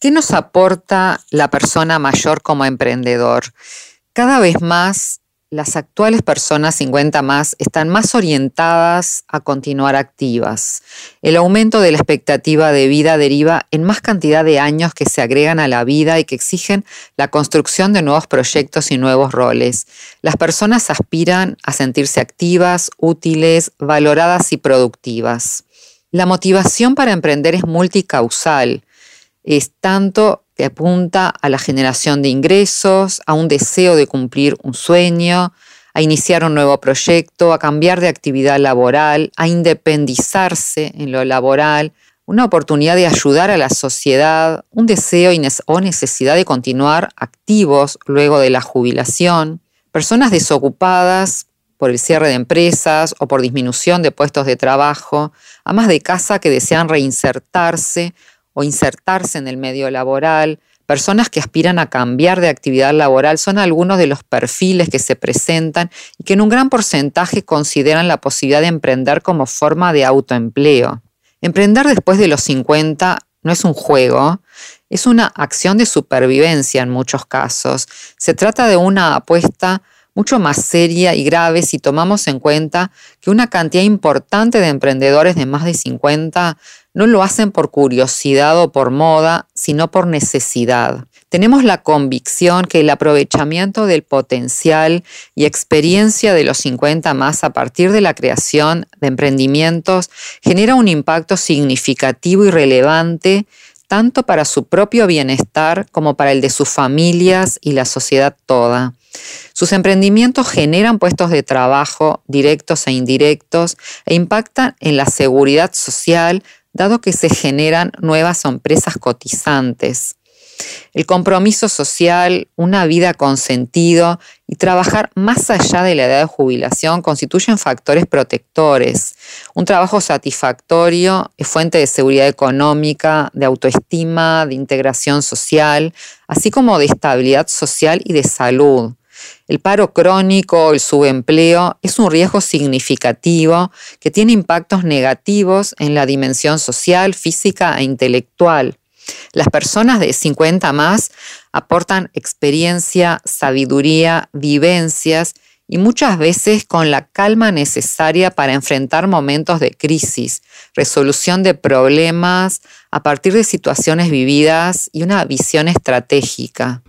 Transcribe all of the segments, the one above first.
¿Qué nos aporta la persona mayor como emprendedor? Cada vez más las actuales personas 50 más están más orientadas a continuar activas. El aumento de la expectativa de vida deriva en más cantidad de años que se agregan a la vida y que exigen la construcción de nuevos proyectos y nuevos roles. Las personas aspiran a sentirse activas, útiles, valoradas y productivas. La motivación para emprender es multicausal. Es tanto que apunta a la generación de ingresos, a un deseo de cumplir un sueño, a iniciar un nuevo proyecto, a cambiar de actividad laboral, a independizarse en lo laboral, una oportunidad de ayudar a la sociedad, un deseo o necesidad de continuar activos luego de la jubilación, personas desocupadas por el cierre de empresas o por disminución de puestos de trabajo, amas de casa que desean reinsertarse o insertarse en el medio laboral, personas que aspiran a cambiar de actividad laboral, son algunos de los perfiles que se presentan y que en un gran porcentaje consideran la posibilidad de emprender como forma de autoempleo. Emprender después de los 50 no es un juego, es una acción de supervivencia en muchos casos. Se trata de una apuesta mucho más seria y grave si tomamos en cuenta que una cantidad importante de emprendedores de más de 50 no lo hacen por curiosidad o por moda, sino por necesidad. Tenemos la convicción que el aprovechamiento del potencial y experiencia de los 50 más a partir de la creación de emprendimientos genera un impacto significativo y relevante tanto para su propio bienestar como para el de sus familias y la sociedad toda. Sus emprendimientos generan puestos de trabajo directos e indirectos e impactan en la seguridad social, dado que se generan nuevas empresas cotizantes. El compromiso social, una vida con sentido y trabajar más allá de la edad de jubilación constituyen factores protectores. Un trabajo satisfactorio es fuente de seguridad económica, de autoestima, de integración social, así como de estabilidad social y de salud. El paro crónico, el subempleo, es un riesgo significativo que tiene impactos negativos en la dimensión social, física e intelectual. Las personas de 50 más aportan experiencia, sabiduría, vivencias y muchas veces con la calma necesaria para enfrentar momentos de crisis, resolución de problemas a partir de situaciones vividas y una visión estratégica.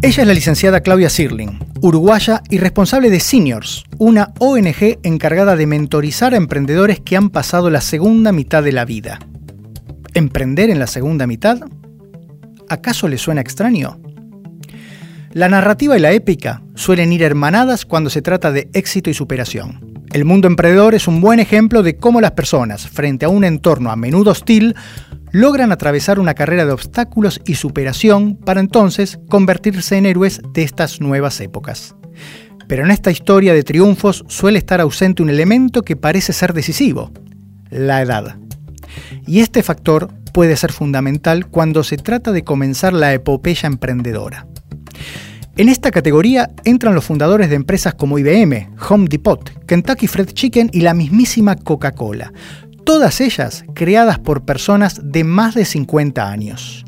Ella es la licenciada Claudia Sirling, uruguaya y responsable de Seniors, una ONG encargada de mentorizar a emprendedores que han pasado la segunda mitad de la vida. ¿Emprender en la segunda mitad? ¿Acaso le suena extraño? La narrativa y la épica suelen ir hermanadas cuando se trata de éxito y superación. El mundo emprendedor es un buen ejemplo de cómo las personas, frente a un entorno a menudo hostil, logran atravesar una carrera de obstáculos y superación para entonces convertirse en héroes de estas nuevas épocas. Pero en esta historia de triunfos suele estar ausente un elemento que parece ser decisivo, la edad. Y este factor puede ser fundamental cuando se trata de comenzar la epopeya emprendedora. En esta categoría entran los fundadores de empresas como IBM, Home Depot, Kentucky Fried Chicken y la mismísima Coca-Cola, todas ellas creadas por personas de más de 50 años.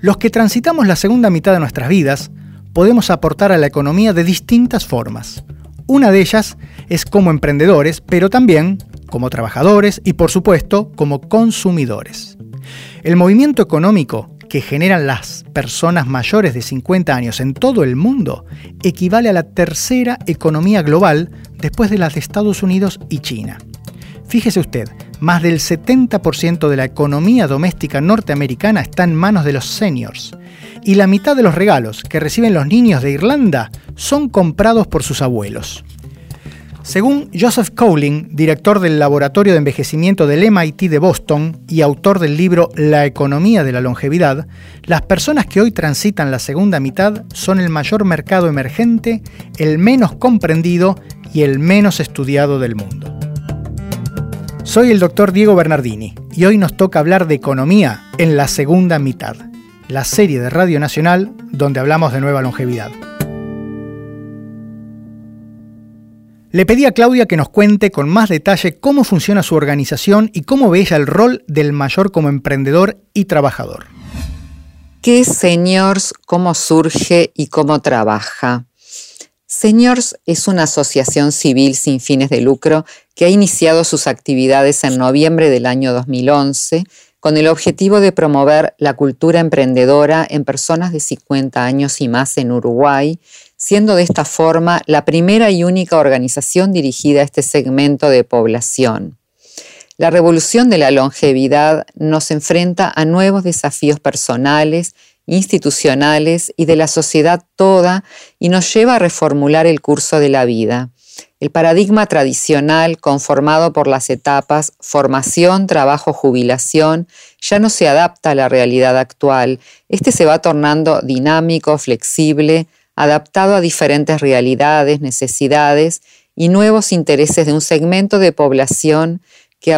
Los que transitamos la segunda mitad de nuestras vidas podemos aportar a la economía de distintas formas. Una de ellas es como emprendedores, pero también como trabajadores y por supuesto como consumidores. El movimiento económico que generan las personas mayores de 50 años en todo el mundo equivale a la tercera economía global después de las de Estados Unidos y China. Fíjese usted, más del 70% de la economía doméstica norteamericana está en manos de los seniors. Y la mitad de los regalos que reciben los niños de Irlanda son comprados por sus abuelos. Según Joseph Cowling, director del Laboratorio de Envejecimiento del MIT de Boston y autor del libro La economía de la longevidad, las personas que hoy transitan la segunda mitad son el mayor mercado emergente, el menos comprendido y el menos estudiado del mundo. Soy el doctor Diego Bernardini y hoy nos toca hablar de economía en la segunda mitad, la serie de Radio Nacional donde hablamos de nueva longevidad. Le pedí a Claudia que nos cuente con más detalle cómo funciona su organización y cómo ve ella el rol del mayor como emprendedor y trabajador. ¿Qué es Seniors? ¿Cómo surge y cómo trabaja? Seniors es una asociación civil sin fines de lucro que ha iniciado sus actividades en noviembre del año 2011 con el objetivo de promover la cultura emprendedora en personas de 50 años y más en Uruguay, siendo de esta forma la primera y única organización dirigida a este segmento de población. La revolución de la longevidad nos enfrenta a nuevos desafíos personales, institucionales y de la sociedad toda y nos lleva a reformular el curso de la vida. El paradigma tradicional, conformado por las etapas formación, trabajo, jubilación, ya no se adapta a la realidad actual. Este se va tornando dinámico, flexible, adaptado a diferentes realidades, necesidades y nuevos intereses de un segmento de población que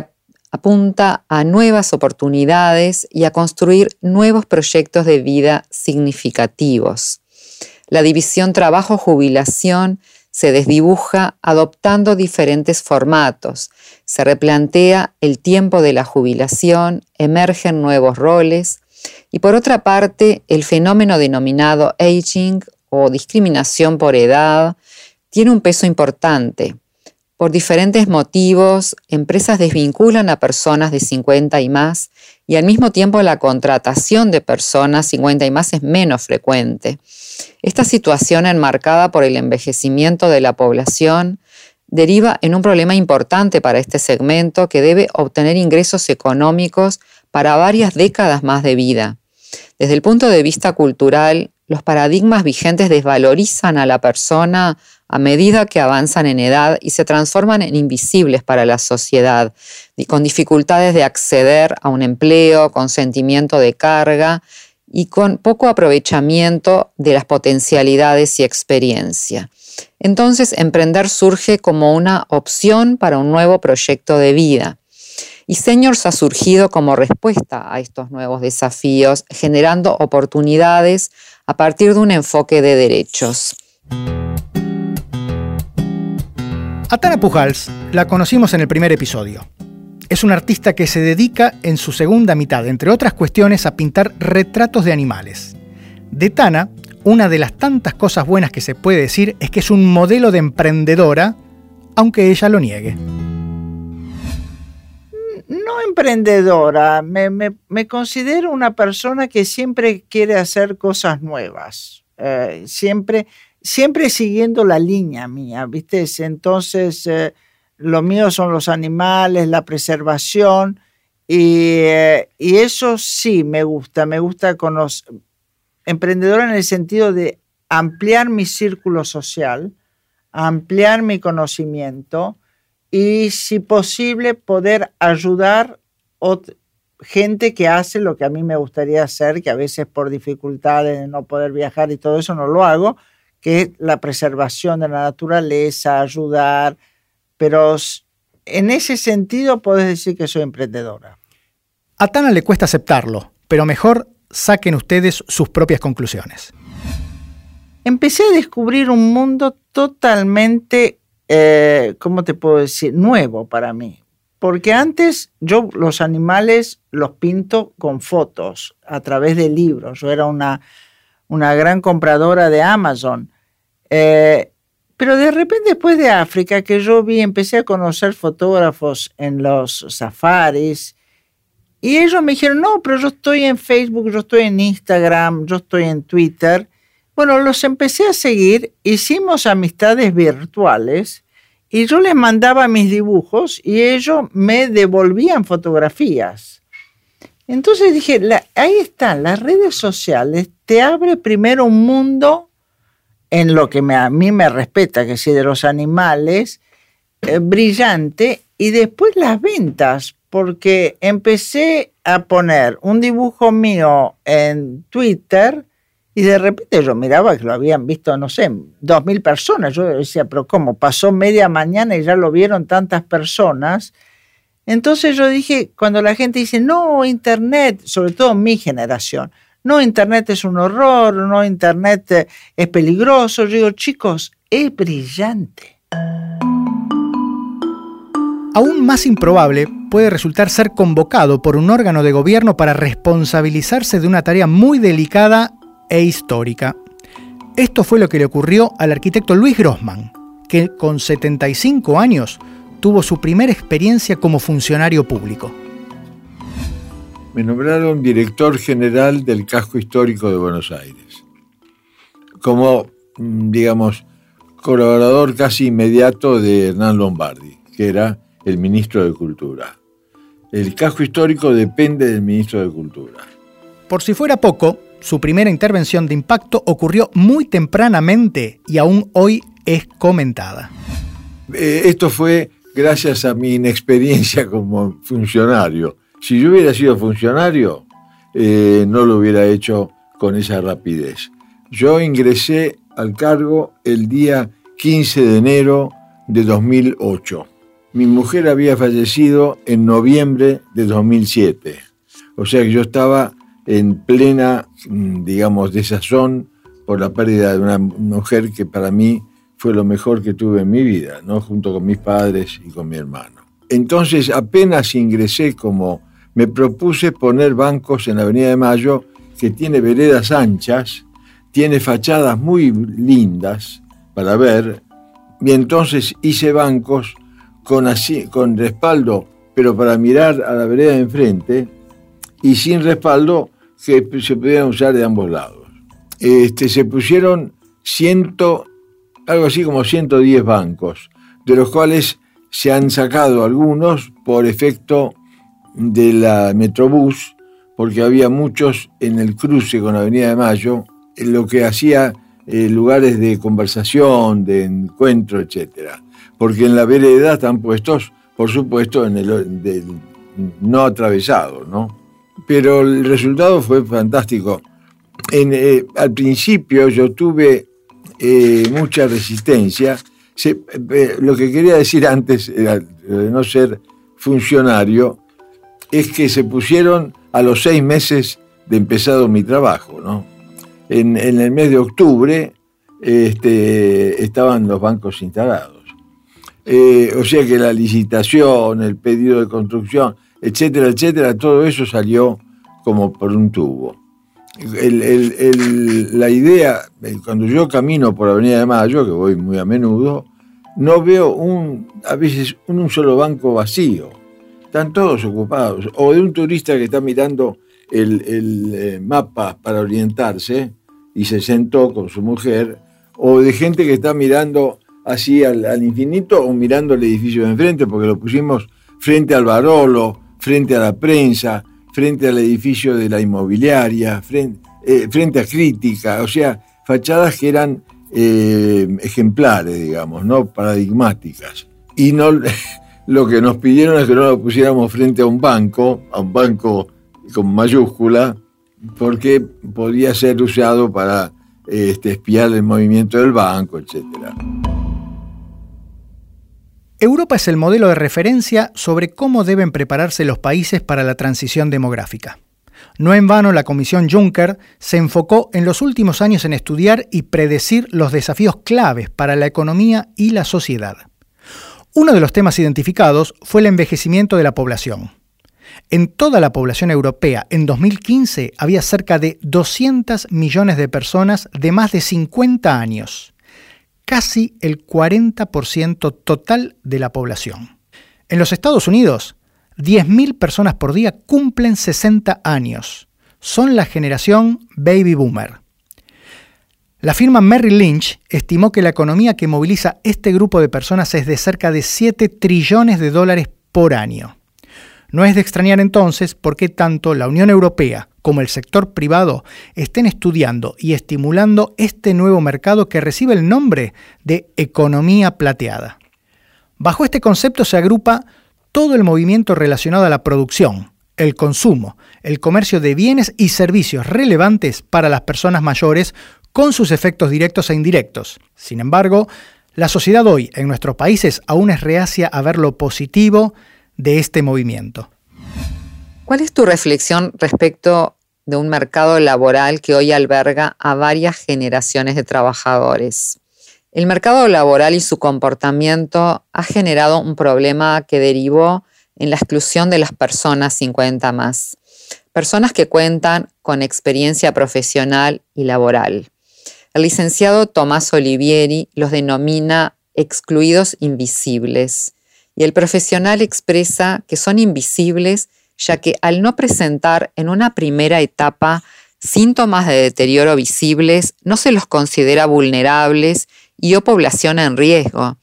apunta a nuevas oportunidades y a construir nuevos proyectos de vida significativos. La división trabajo-jubilación se desdibuja adoptando diferentes formatos, se replantea el tiempo de la jubilación, emergen nuevos roles y por otra parte el fenómeno denominado aging o discriminación por edad tiene un peso importante. Por diferentes motivos, empresas desvinculan a personas de 50 y más y al mismo tiempo la contratación de personas 50 y más es menos frecuente. Esta situación enmarcada por el envejecimiento de la población deriva en un problema importante para este segmento que debe obtener ingresos económicos para varias décadas más de vida. Desde el punto de vista cultural, los paradigmas vigentes desvalorizan a la persona a medida que avanzan en edad y se transforman en invisibles para la sociedad, y con dificultades de acceder a un empleo, con sentimiento de carga y con poco aprovechamiento de las potencialidades y experiencia. Entonces, emprender surge como una opción para un nuevo proyecto de vida. Y Seniors ha surgido como respuesta a estos nuevos desafíos, generando oportunidades a partir de un enfoque de derechos. A Tana Pujals la conocimos en el primer episodio. Es un artista que se dedica en su segunda mitad, entre otras cuestiones, a pintar retratos de animales. De Tana, una de las tantas cosas buenas que se puede decir es que es un modelo de emprendedora, aunque ella lo niegue. No emprendedora, me, considero una persona que siempre quiere hacer cosas nuevas. Eh, siempre siempre siguiendo la línea mía, ¿viste? Entonces, eh, lo mío son los animales, la preservación, eh, y, eso sí me gusta, me gusta con los en el sentido de ampliar mi círculo social, ampliar mi conocimiento y, si posible, poder ayudar gente que hace lo que a mí me gustaría hacer, que a veces por dificultades de no poder viajar y todo eso no lo hago, que es la preservación de la naturaleza, ayudar, pero en ese sentido puedes decir que soy emprendedora. A Tana le cuesta aceptarlo, pero mejor saquen ustedes sus propias conclusiones. Empecé a descubrir un mundo totalmente, eh, ¿cómo te puedo decir?, nuevo para mí. Porque antes yo los animales los pinto con fotos, a través de libros. Yo era una una gran compradora de Amazon. Eh, pero de repente después de África que yo vi, empecé a conocer fotógrafos en los safaris y ellos me dijeron, no, pero yo estoy en Facebook, yo estoy en Instagram, yo estoy en Twitter. Bueno, los empecé a seguir, hicimos amistades virtuales y yo les mandaba mis dibujos y ellos me devolvían fotografías. Entonces dije, ahí están, las redes sociales te abre primero un mundo en lo que a mí me respeta, que es de los animales, eh, brillante, y después las ventas, porque empecé a poner un dibujo mío en Twitter y de repente yo miraba que lo habían visto, no sé, dos mil personas. Yo decía, pero ¿cómo? Pasó media mañana y ya lo vieron tantas personas. Entonces yo dije, cuando la gente dice, no, Internet, sobre todo mi generación, no, Internet es un horror, no, Internet eh, es peligroso, yo digo, chicos, es brillante. Aún más improbable puede resultar ser convocado por un órgano de gobierno para responsabilizarse de una tarea muy delicada e histórica. Esto fue lo que le ocurrió al arquitecto Luis Grossman, que con 75 años tuvo su primera experiencia como funcionario público. Me nombraron director general del casco histórico de Buenos Aires, como, mm, digamos, colaborador casi inmediato de Hernán Lombardi, que era el ministro de Cultura. El casco histórico depende del ministro de Cultura. Por si fuera poco, su primera intervención de impacto ocurrió muy tempranamente y aún hoy es comentada. Eh, esto fue gracias a mi inexperiencia como funcionario. Si yo hubiera sido funcionario, eh, no lo hubiera hecho con esa rapidez. Yo ingresé al cargo el día 15 de enero de 2008. Mi mujer había fallecido en noviembre de 2007. O sea que yo estaba en plena, mm, digamos, desazón por la pérdida de una mujer que para mí fue lo mejor que tuve en mi vida, ¿no? junto con mis padres y con mi hermano. Entonces apenas ingresé como me propuse poner bancos en la Avenida de Mayo, que tiene veredas anchas, tiene fachadas muy lindas para ver, y entonces hice bancos con, así, con respaldo, pero para mirar a la vereda de enfrente, y sin respaldo que se pudieran usar de ambos lados. Este, se pusieron ciento, algo así como 110 bancos, de los cuales se han sacado algunos por efecto de la Metrobús, porque había muchos en el cruce con la Avenida de Mayo, lo que hacía eh, lugares de conversación, de encuentro, etc. Porque en la vereda están puestos, por supuesto, en el no atravesado, ¿no? pero el resultado fue fantástico. Eh, al principio yo tuve eh, mucha resistencia. Lo que quería decir antes, de no ser funcionario, es que se pusieron a los seis meses de empezado mi trabajo. ¿no? En, el mes de octubre este, estaban los bancos instalados. o sea que la licitación, el pedido de construcción, etcétera, etcétera, todo eso salió como por un tubo. la idea, cuando yo camino por Avenida de Mayo, que voy muy a menudo, no veo un, a veces un, solo banco vacío. Están todos ocupados. O de un turista que está mirando el, eh, mapa para orientarse y se sentó con su mujer, o de gente que está mirando así al, al infinito o mirando el edificio de enfrente, porque lo pusimos frente al Barolo, frente a la prensa, frente al edificio de la inmobiliaria, frente, eh, a crítica, o sea, fachadas que eran eh, ejemplares, digamos, no paradigmáticas. Y no, lo que nos pidieron es que no lo pusiéramos frente a un banco, a un banco con mayúscula, porque podía ser usado para este, espiar el movimiento del banco, etcétera. Europa es el modelo de referencia sobre cómo deben prepararse los países para la transición demográfica. No en vano la Comisión Juncker se enfocó en los últimos años en estudiar y predecir los desafíos claves para la economía y la sociedad. Uno de los temas identificados fue el envejecimiento de la población. En toda la población europea en 2015 había cerca de 200 millones de personas de más de 50 años casi el 40% total de la población. En los Estados Unidos, 10.000 personas por día cumplen 60 años. Son la generación baby boomer. La firma Merrill Lynch estimó que la economía que moviliza este grupo de personas es de cerca de 7 trillones de dólares por año. No es de extrañar entonces por qué tanto la Unión Europea como el sector privado estén estudiando y estimulando este nuevo mercado que recibe el nombre de economía plateada. Bajo este concepto se agrupa todo el movimiento relacionado a la producción, el consumo, el comercio de bienes y servicios relevantes para las personas mayores con sus efectos directos e indirectos. Sin embargo, la sociedad hoy en nuestros países aún es reacia a ver lo positivo de este movimiento. ¿Cuál es tu reflexión respecto de un mercado laboral que hoy alberga a varias generaciones de trabajadores? El mercado laboral y su comportamiento ha generado un problema que derivó en la exclusión de las personas 50 más, personas que cuentan con experiencia profesional y laboral. El licenciado Tomás Olivieri los denomina excluidos invisibles y el profesional expresa que son invisibles ya que al no presentar en una primera etapa síntomas de deterioro visibles, no se los considera vulnerables y o población en riesgo.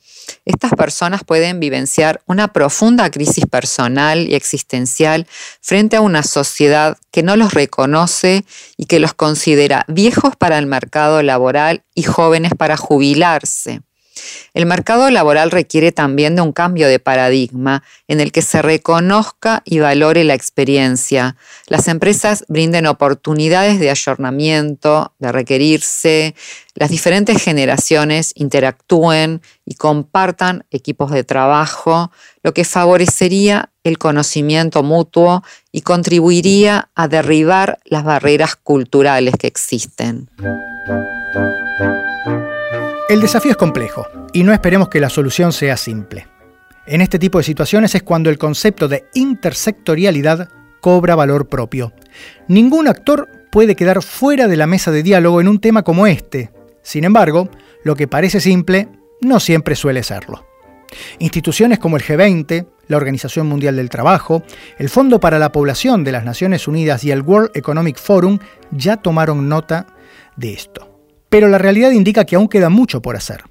Estas personas pueden vivenciar una profunda crisis personal y existencial frente a una sociedad que no los reconoce y que los considera viejos para el mercado laboral y jóvenes para jubilarse. El mercado laboral requiere también de un cambio de paradigma en el que se reconozca y valore la experiencia. Las empresas brinden oportunidades de ayornamiento, de requerirse, las diferentes generaciones interactúen y compartan equipos de trabajo, lo que favorecería el conocimiento mutuo y contribuiría a derribar las barreras culturales que existen. El desafío es complejo y no esperemos que la solución sea simple. En este tipo de situaciones es cuando el concepto de intersectorialidad cobra valor propio. Ningún actor puede quedar fuera de la mesa de diálogo en un tema como este. Sin embargo, lo que parece simple no siempre suele serlo. Instituciones como el G20, la Organización Mundial del Trabajo, el Fondo para la Población de las Naciones Unidas y el World Economic Forum ya tomaron nota de esto pero la realidad indica que aún queda mucho por hacer.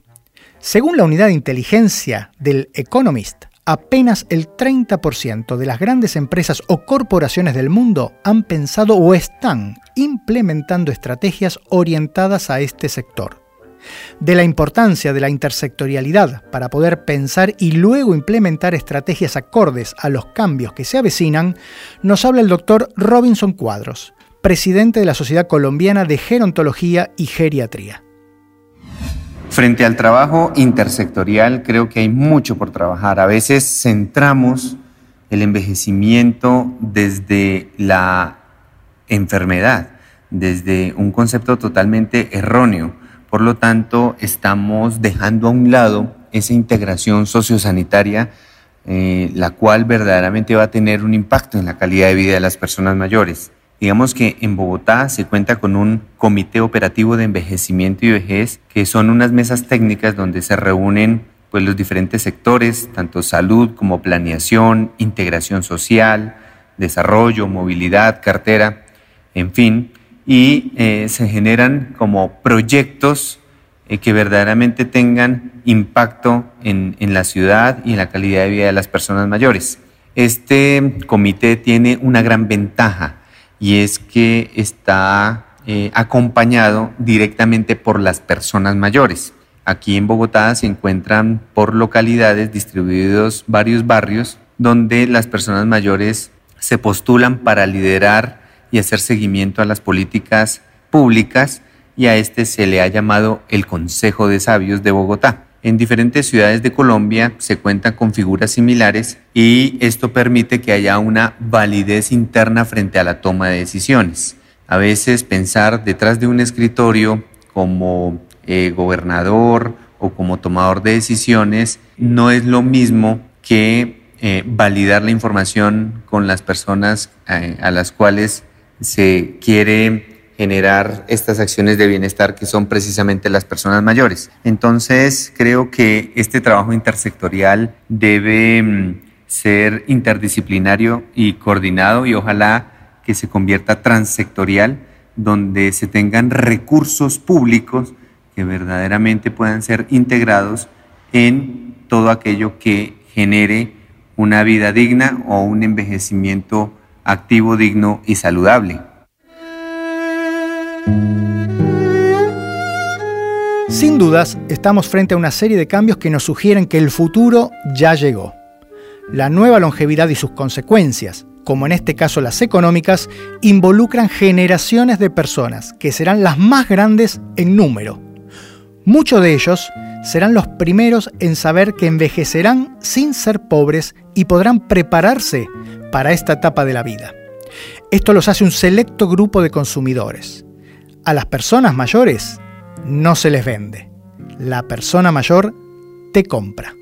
Según la unidad de inteligencia del Economist, apenas el 30% de las grandes empresas o corporaciones del mundo han pensado o están implementando estrategias orientadas a este sector. De la importancia de la intersectorialidad para poder pensar y luego implementar estrategias acordes a los cambios que se avecinan, nos habla el doctor Robinson Cuadros, presidente de la Sociedad Colombiana de Gerontología y Geriatría. Frente al trabajo intersectorial, creo que hay mucho por trabajar. A veces centramos el envejecimiento desde la enfermedad, desde un concepto totalmente erróneo. Por lo tanto, estamos dejando a un lado esa integración sociosanitaria, eh, la cual verdaderamente va a tener un impacto en la calidad de vida de las personas mayores. Digamos que en Bogotá se cuenta con un comité operativo de envejecimiento y vejez, que son unas mesas técnicas donde se reúnen pues, los diferentes sectores, tanto salud como planeación, integración social, desarrollo, movilidad, cartera, en fin, y eh, se generan como proyectos eh, que verdaderamente tengan impacto en, en la ciudad y en la calidad de vida de las personas mayores. Este comité tiene una gran ventaja y es que está eh, acompañado directamente por las personas mayores. Aquí en Bogotá se encuentran por localidades distribuidos varios barrios donde las personas mayores se postulan para liderar y hacer seguimiento a las políticas públicas y a este se le ha llamado el Consejo de Sabios de Bogotá. En diferentes ciudades de Colombia se cuentan con figuras similares y esto permite que haya una validez interna frente a la toma de decisiones. A veces pensar detrás de un escritorio como eh, gobernador o como tomador de decisiones no es lo mismo que eh, validar la información con las personas eh, a las cuales se quiere generar estas acciones de bienestar que son precisamente las personas mayores. Entonces, creo que este trabajo intersectorial debe mm, ser interdisciplinario y coordinado y ojalá que se convierta transsectorial, donde se tengan recursos públicos que verdaderamente puedan ser integrados en todo aquello que genere una vida digna o un envejecimiento activo, digno y saludable. Sin dudas, estamos frente a una serie de cambios que nos sugieren que el futuro ya llegó. La nueva longevidad y sus consecuencias, como en este caso las económicas, involucran generaciones de personas que serán las más grandes en número. Muchos de ellos serán los primeros en saber que envejecerán sin ser pobres y podrán prepararse para esta etapa de la vida. Esto los hace un selecto grupo de consumidores. A las personas mayores no se les vende. La persona mayor te compra.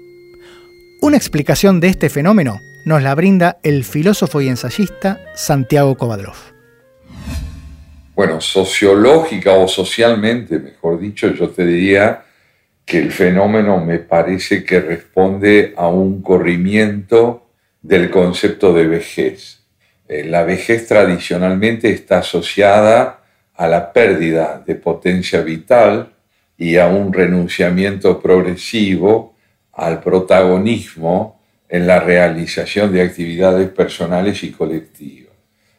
Una explicación de este fenómeno nos la brinda el filósofo y ensayista Santiago Kovadrov. Bueno, sociológica o socialmente, mejor dicho, yo te diría que el fenómeno me parece que responde a un corrimiento del concepto de vejez. Eh, la vejez tradicionalmente está asociada a la pérdida de potencia vital y a un renunciamiento progresivo al protagonismo en la realización de actividades personales y colectivas.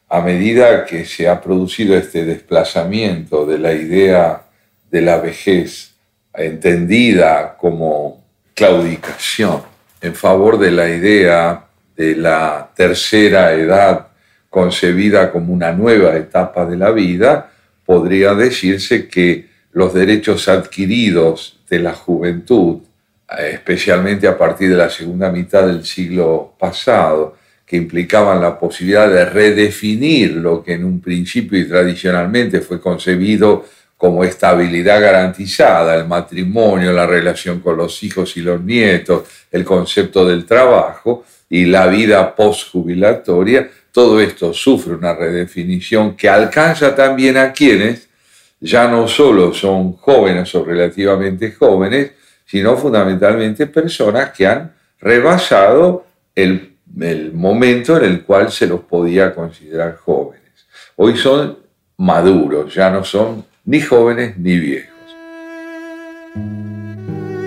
A medida que se ha producido este desplazamiento de la idea de la vejez entendida como claudicación en favor de la idea de la tercera edad concebida como una nueva etapa de la vida, podría decirse que los derechos adquiridos de la juventud, especialmente a partir de la segunda mitad del siglo pasado, que implicaban la posibilidad de redefinir lo que en un principio y tradicionalmente fue concebido como estabilidad garantizada, el matrimonio, la relación con los hijos y los nietos, el concepto del trabajo y la vida postjubilatoria, todo esto sufre una redefinición que alcanza también a quienes ya no solo son jóvenes o relativamente jóvenes, sino fundamentalmente personas que han rebasado el, el momento en el cual se los podía considerar jóvenes. Hoy son maduros, ya no son ni jóvenes ni viejos.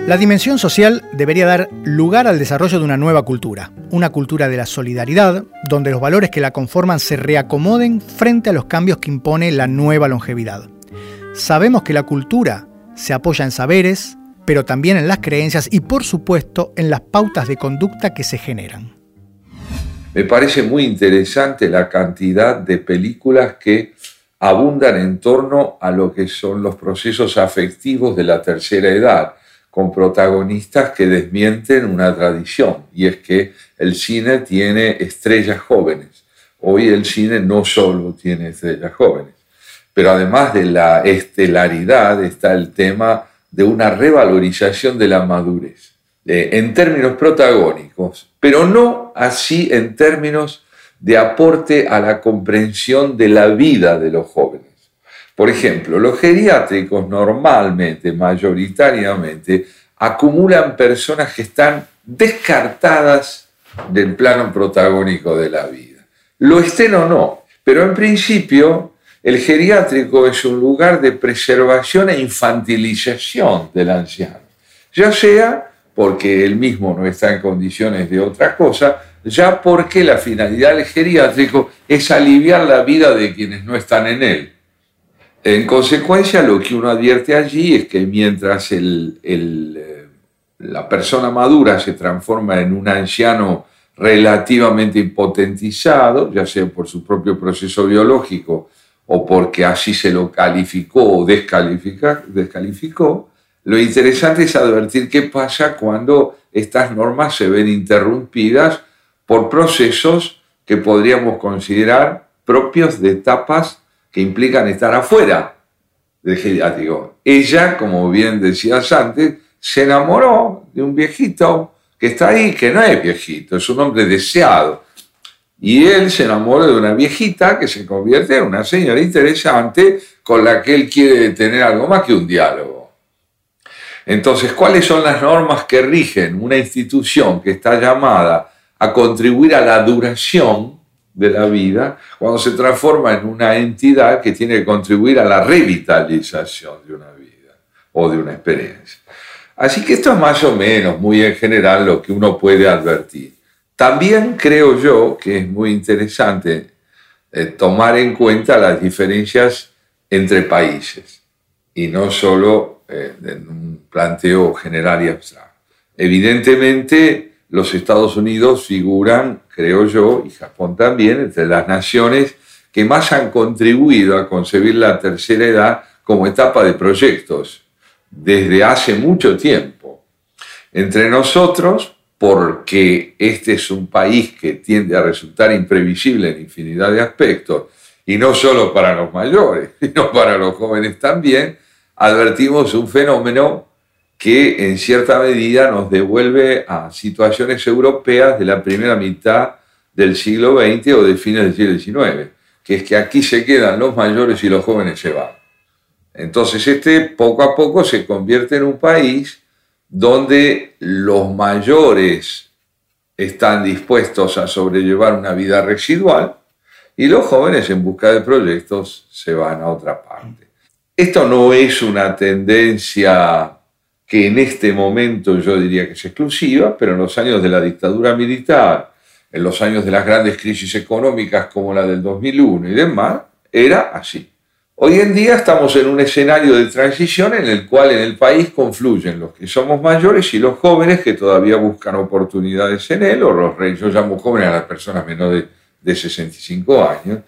La dimensión social debería dar lugar al desarrollo de una nueva cultura, una cultura de la solidaridad, donde los valores que la conforman se reacomoden frente a los cambios que impone la nueva longevidad. Sabemos que la cultura se apoya en saberes, pero también en las creencias y por supuesto en las pautas de conducta que se generan. Me parece muy interesante la cantidad de películas que abundan en torno a lo que son los procesos afectivos de la tercera edad, con protagonistas que desmienten una tradición, y es que el cine tiene estrellas jóvenes. Hoy el cine no solo tiene estrellas jóvenes, pero además de la estelaridad está el tema de una revalorización de la madurez, en términos protagónicos, pero no así en términos de aporte a la comprensión de la vida de los jóvenes. Por ejemplo, los geriátricos normalmente, mayoritariamente, acumulan personas que están descartadas del plano protagónico de la vida. Lo estén o no, pero en principio el geriátrico es un lugar de preservación e infantilización del anciano, ya sea porque él mismo no está en condiciones de otra cosa, ya porque la finalidad del geriátrico es aliviar la vida de quienes no están en él. En consecuencia, lo que uno advierte allí es que mientras eh, la persona madura se transforma en un anciano relativamente impotentizado, ya sea por su propio proceso biológico o porque así se lo calificó o descalificó, lo interesante es advertir qué pasa cuando estas normas se ven interrumpidas por procesos que podríamos considerar propios de etapas que implican estar afuera del geriátrico. Ella, como bien decías antes, se enamoró de un viejito que está ahí, que no es viejito, es un hombre deseado. Y él se enamoró de una viejita que se convierte en una señora interesante con la que él quiere tener algo más que un diálogo. Entonces, ¿cuáles son las normas que rigen una institución que está llamada a contribuir a la duración de la vida cuando se transforma en una entidad que tiene que contribuir a la revitalización de una vida o de una experiencia. Así que esto es más o menos, muy en general, lo que uno puede advertir. También creo yo que es muy interesante eh, tomar en cuenta las diferencias entre países y no solo eh, en un planteo general y abstracto. Evidentemente, los Estados Unidos figuran, creo yo, y Japón también, entre las naciones que más han contribuido a concebir la tercera edad como etapa de proyectos desde hace mucho tiempo. Entre nosotros, porque este es un país que tiende a resultar imprevisible en infinidad de aspectos, y no solo para los mayores, sino para los jóvenes también, advertimos un fenómeno que en cierta medida nos devuelve a situaciones europeas de la primera mitad del siglo XX o de fines del siglo XIX, que es que aquí se quedan los mayores y los jóvenes se van. Entonces este poco a poco se convierte en un país donde los mayores están dispuestos a sobrellevar una vida residual y los jóvenes en busca de proyectos se van a otra parte. Esto no es una tendencia que en este momento yo diría que es exclusiva, pero en los años de la dictadura militar, en los años de las grandes crisis económicas como la del 2001 y demás, era así. Hoy en día estamos en un escenario de transición en el cual en el país confluyen los que somos mayores y los jóvenes que todavía buscan oportunidades en él, o los reyes, yo llamo jóvenes a las personas menores de 65 años,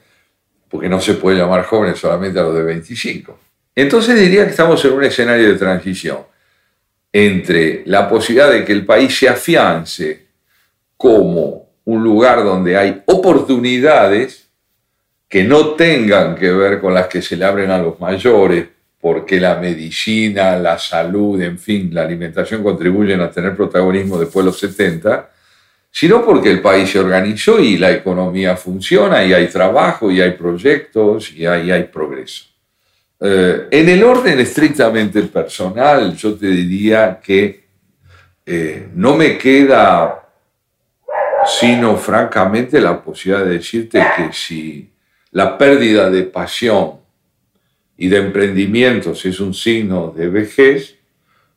porque no se puede llamar jóvenes solamente a los de 25. Entonces diría que estamos en un escenario de transición entre la posibilidad de que el país se afiance como un lugar donde hay oportunidades que no tengan que ver con las que se le abren a los mayores, porque la medicina, la salud, en fin, la alimentación contribuyen a tener protagonismo después de los 70, sino porque el país se organizó y la economía funciona y hay trabajo y hay proyectos y hay, hay progreso. Eh, en el orden estrictamente personal, yo te diría que eh, no me queda sino francamente la posibilidad de decirte que si la pérdida de pasión y de emprendimientos es un signo de vejez,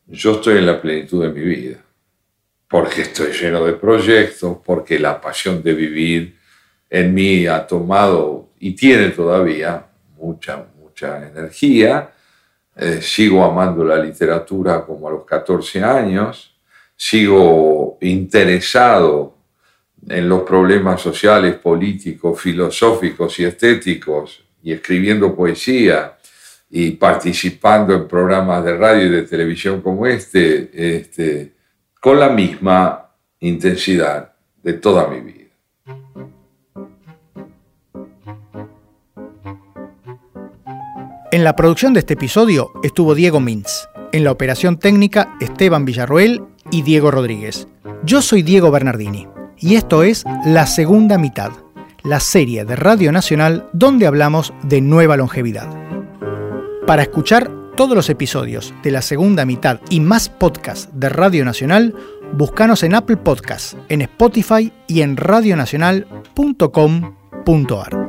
yo estoy en la plenitud de mi vida, porque estoy lleno de proyectos, porque la pasión de vivir en mí ha tomado y tiene todavía mucha, mucha energía, eh, sigo amando la literatura como a los 14 años, sigo interesado en los problemas sociales, políticos, filosóficos y estéticos, y escribiendo poesía y participando en programas de radio y de televisión como este, este con la misma intensidad de toda mi vida. En la producción de este episodio estuvo Diego Mintz. En la operación técnica, Esteban Villarroel y Diego Rodríguez. Yo soy Diego Bernardini y esto es La Segunda Mitad, la serie de Radio Nacional donde hablamos de nueva longevidad. Para escuchar todos los episodios de La Segunda Mitad y más podcasts de Radio Nacional, búscanos en Apple Podcasts, en Spotify y en radionacional.com.ar.